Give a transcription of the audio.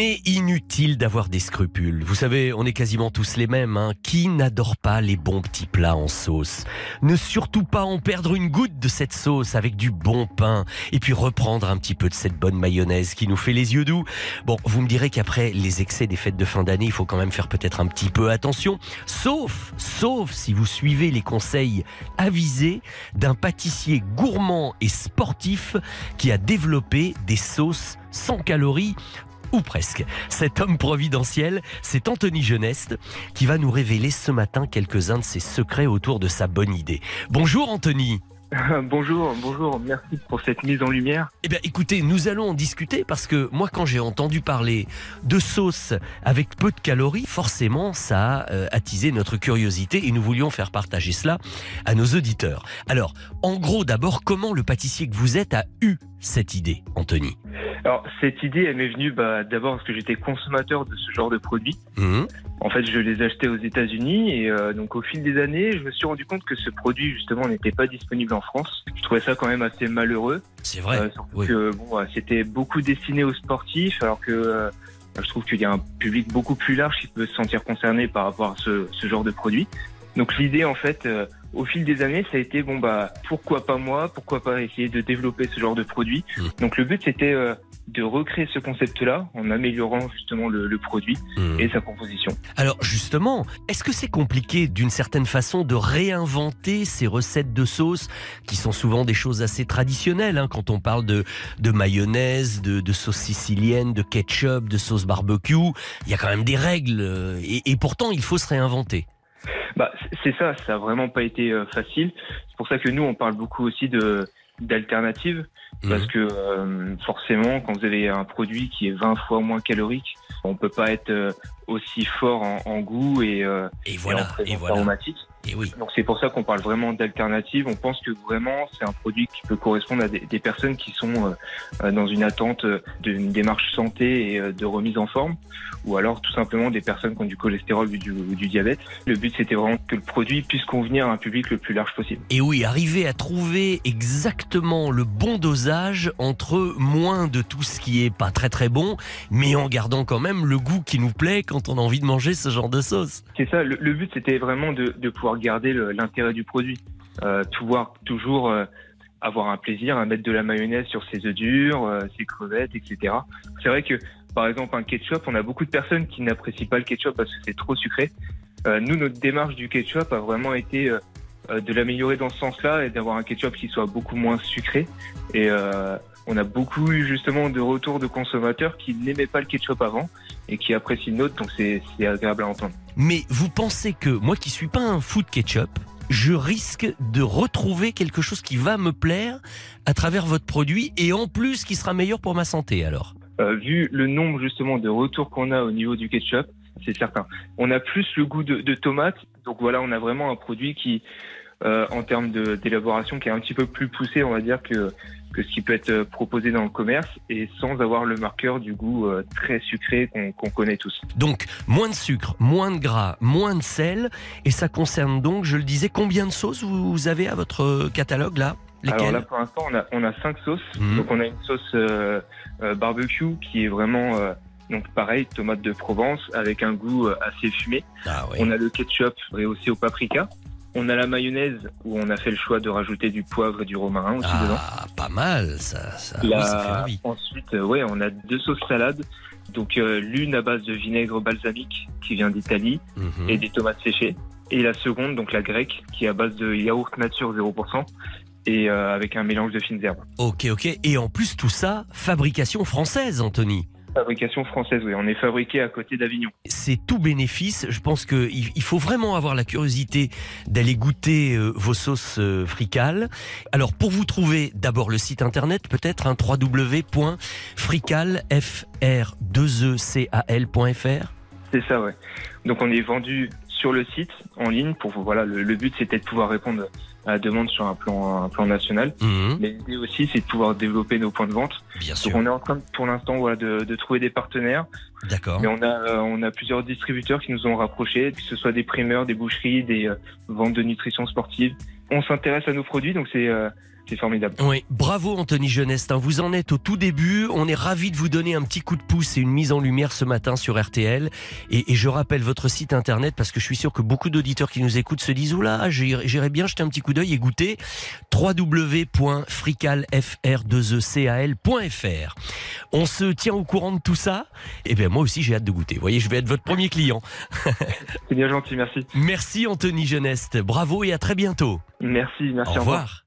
Mais inutile d'avoir des scrupules. Vous savez, on est quasiment tous les mêmes. Hein. Qui n'adore pas les bons petits plats en sauce? Ne surtout pas en perdre une goutte de cette sauce avec du bon pain. Et puis reprendre un petit peu de cette bonne mayonnaise qui nous fait les yeux doux. Bon, vous me direz qu'après les excès des fêtes de fin d'année, il faut quand même faire peut-être un petit peu attention. Sauf, sauf si vous suivez les conseils avisés d'un pâtissier gourmand et sportif qui a développé des sauces sans calories ou presque. Cet homme providentiel, c'est Anthony Geneste qui va nous révéler ce matin quelques-uns de ses secrets autour de sa bonne idée. Bonjour Anthony. bonjour, bonjour, merci pour cette mise en lumière. Eh bien écoutez, nous allons en discuter parce que moi quand j'ai entendu parler de sauce avec peu de calories, forcément ça a euh, attisé notre curiosité et nous voulions faire partager cela à nos auditeurs. Alors, en gros d'abord, comment le pâtissier que vous êtes a eu cette idée, Anthony alors cette idée, elle m'est venue bah, d'abord parce que j'étais consommateur de ce genre de produits. Mmh. En fait, je les achetais aux États-Unis et euh, donc au fil des années, je me suis rendu compte que ce produit justement n'était pas disponible en France. Je trouvais ça quand même assez malheureux. C'est vrai. Euh, surtout que bon, bah, c'était beaucoup destiné aux sportifs, alors que euh, je trouve qu'il y a un public beaucoup plus large qui peut se sentir concerné par rapport à ce, ce genre de produit. Donc l'idée en fait, au fil des années, ça a été bon bah pourquoi pas moi, pourquoi pas essayer de développer ce genre de produit. Mmh. Donc le but c'était de recréer ce concept-là en améliorant justement le, produit mmh. et sa composition. Alors justement, est-ce que c'est compliqué d'une certaine façon de réinventer ces recettes de sauce qui sont souvent des choses assez traditionnelles hein, quand on parle de, de mayonnaise, de, de, sauce sicilienne, de ketchup, de sauce barbecue? Il y a quand même des règles euh, et, pourtant il faut se réinventer. Bah, c'est ça, ça a vraiment pas été euh, facile. C'est pour ça que nous, on parle beaucoup aussi de d'alternatives parce mhm. que euh, forcément quand vous avez un produit qui est 20 fois moins calorique on peut pas être euh, aussi fort en, goût et, euh, et voilà et, voilà. aromatique et oui. Donc c'est pour ça qu'on parle vraiment d'alternative. On pense que vraiment c'est un produit qui peut correspondre à des, des personnes qui sont euh, dans une attente d'une démarche santé et de remise en forme, ou alors tout simplement des personnes qui ont du cholestérol ou du, du diabète. Le but c'était vraiment que le produit puisse convenir à un public le plus large possible. Et oui, arriver à trouver exactement le bon dosage entre moins de tout ce qui est pas très très bon, mais en gardant quand même le goût qui nous plaît quand on a envie de manger ce genre de sauce. C'est ça. Le, le but c'était vraiment de, de pouvoir garder l'intérêt du produit. Euh, pouvoir toujours euh, avoir un plaisir à mettre de la mayonnaise sur ses œufs durs, euh, ses crevettes, etc. C'est vrai que, par exemple, un ketchup, on a beaucoup de personnes qui n'apprécient pas le ketchup parce que c'est trop sucré. Euh, nous, notre démarche du ketchup a vraiment été euh, de l'améliorer dans ce sens-là et d'avoir un ketchup qui soit beaucoup moins sucré. On a beaucoup eu justement de retours de consommateurs qui n'aimaient pas le ketchup avant et qui apprécient le nôtre, donc c'est agréable à entendre. Mais vous pensez que moi qui suis pas un fou de ketchup, je risque de retrouver quelque chose qui va me plaire à travers votre produit et en plus qui sera meilleur pour ma santé alors? Euh, Vu le nombre justement de retours qu'on a au niveau du ketchup, c'est certain. On a plus le goût de, de tomate, donc voilà, on a vraiment un produit qui, euh, en termes d'élaboration, qui est un petit peu plus poussé, on va dire, que que ce qui peut être proposé dans le commerce et sans avoir le marqueur du goût euh, très sucré qu'on connaît tous. Donc moins de sucre, moins de gras, moins de sel et ça concerne donc, je le disais, combien de sauces vous avez à votre catalogue là? Alors là pour l'instant on a, on a cinq sauces. Mhm. Donc on a une sauce euh, euh, barbecue qui est vraiment donc pareil, tomate de Provence avec un goût assez fumé. Ah on a le ketchup rehaussé au paprika. On a la mayonnaise où on a fait le choix de rajouter du poivre et du romarin aussi ah, dedans. pas mal ça. ça, fait Ensuite, euh, ouais, on a deux sauces salades. Donc euh, l'une à base de vinaigre balsamique qui vient d'Italie mhm. et des tomates séchées. Et la seconde, donc la grecque, qui est à base de yaourt nature 0% et euh, avec un mélange de fines herbes. Ok, ok. Et en plus tout ça, fabrication française, Anthony. Fabrication française, oui. On est fabriqué à côté d'Avignon. C'est tout bénéfice. Je pense qu'il faut vraiment avoir la curiosité d'aller goûter euh, vos sauces euh, fricales. Alors, pour vous trouver, d'abord le site internet, peut-être un www.frical.fr2ecal.fr. C'est ça, ouais. Donc, on est vendu sur le site en ligne. Pour voilà, le, le but c'était de pouvoir répondre à la demande sur un plan, un plan national. Mhm, Mais l'idée aussi c'est de pouvoir développer nos points de vente. bien Donc sûr. on est en train de- pour l'instant voilà, de, de trouver des partenaires. D'accord. Mais on a, euh, on a plusieurs distributeurs qui nous ont rapprochés, que ce soit des primeurs, des boucheries, des euh, ventes de nutrition sportive. On s'intéresse à nos produits, donc c'est euh, c'est formidable. Oui, bravo Anthony Genest. hein. Vous en êtes au tout début. On est ravi de vous donner un petit coup de pouce et une mise en lumière ce matin sur RTL. Et, et je rappelle votre site internet parce que je suis sûr que beaucoup d'auditeurs qui nous écoutent se disent oula, j'irai bien jeter un petit coup d'œil et goûter www.fricalfr2ecal.fr. On se tient au courant de tout ça? Et bien moi aussi j'ai hâte de goûter. Vous voyez, je vais être votre premier client. C'est bien gentil, merci. Merci Anthony Genest. Bravo et à très bientôt. Merci, merci. Au revoir.